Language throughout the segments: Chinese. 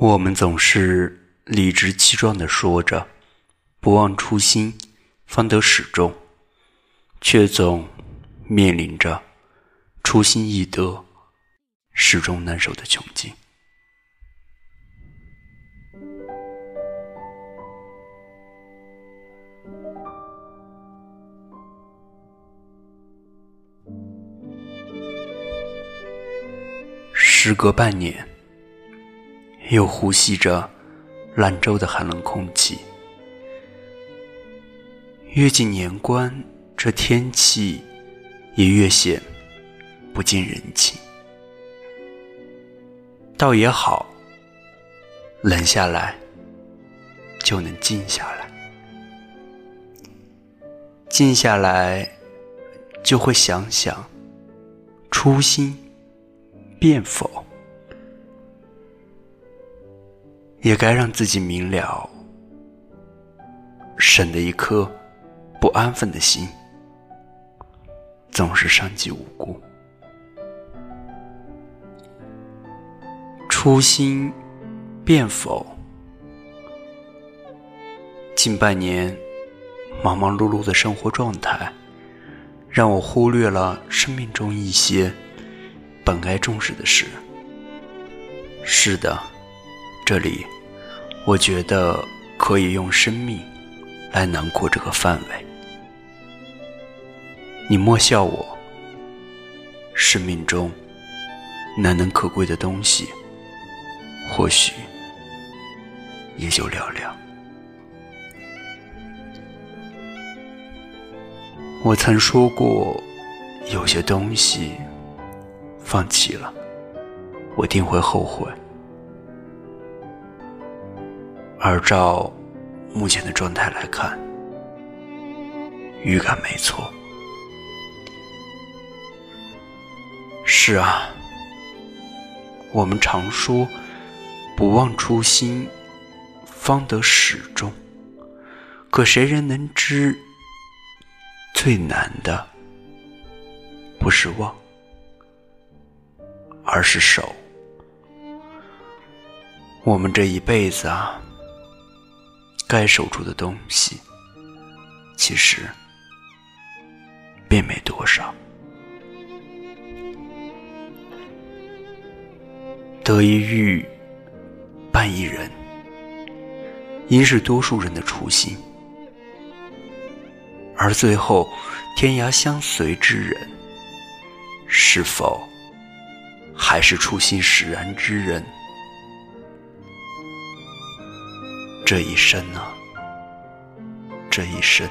我们总是理直气壮地说着“不忘初心，方得始终”，却总面临着初心易得，始终难守的窘境。时隔半年。又呼吸着兰州的寒冷空气，越近年关，这天气也越显不近人情。倒也好，冷下来就能静下来，静下来就会想想初心变否。也该让自己明了，省得一颗不安分的心，总是伤及无辜。初心变否？近半年忙忙碌碌的生活状态，让我忽略了生命中一些本该重视的事。是的。这里，我觉得可以用生命来囊括这个范围。你莫笑我，生命中难能可贵的东西，或许也就寥寥。我曾说过，有些东西放弃了，我定会后悔。而照目前的状态来看，预感没错。是啊，我们常说“不忘初心，方得始终”，可谁人能知，最难的不是忘，而是守。我们这一辈子啊。该守住的东西，其实并没多少。得一遇，半一人，应是多数人的初心。而最后，天涯相随之人，是否还是初心使然之人？这一生啊，这一生，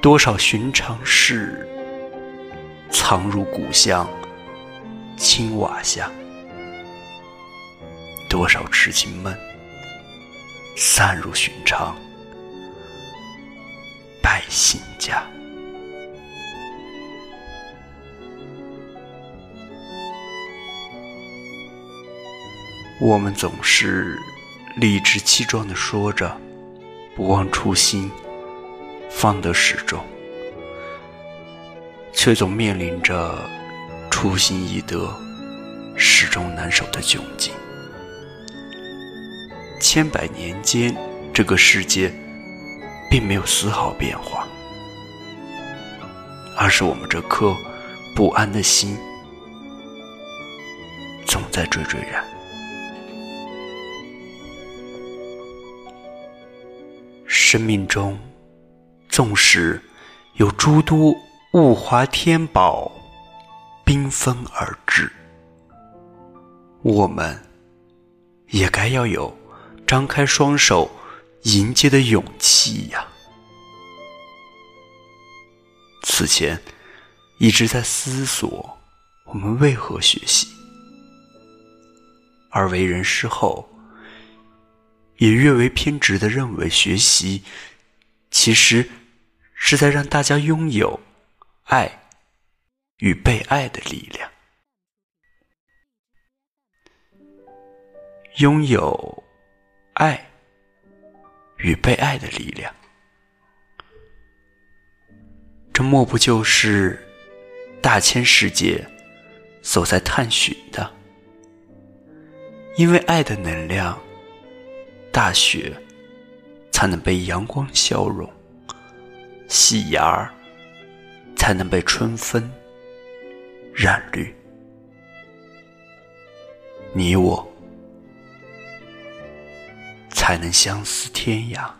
多少寻常事藏入古巷青瓦下，多少痴情梦散入寻常百姓家。我们总是理直气壮地说着“不忘初心，方得始终”，却总面临着初心易得，始终难守的窘境。千百年间，这个世界并没有丝毫变化，而是我们这颗不安的心总在惴惴然。生命中，纵使有诸多物华天宝缤纷而至，我们也该要有张开双手迎接的勇气呀。此前一直在思索，我们为何学习，而为人师后。也越为偏执的认为，学习其实是在让大家拥有爱与被爱的力量，拥有爱与被爱的力量，这莫不就是大千世界所在探寻的？因为爱的能量，大雪才能被阳光消融，细芽儿才能被春风染绿。你我才能相思天涯。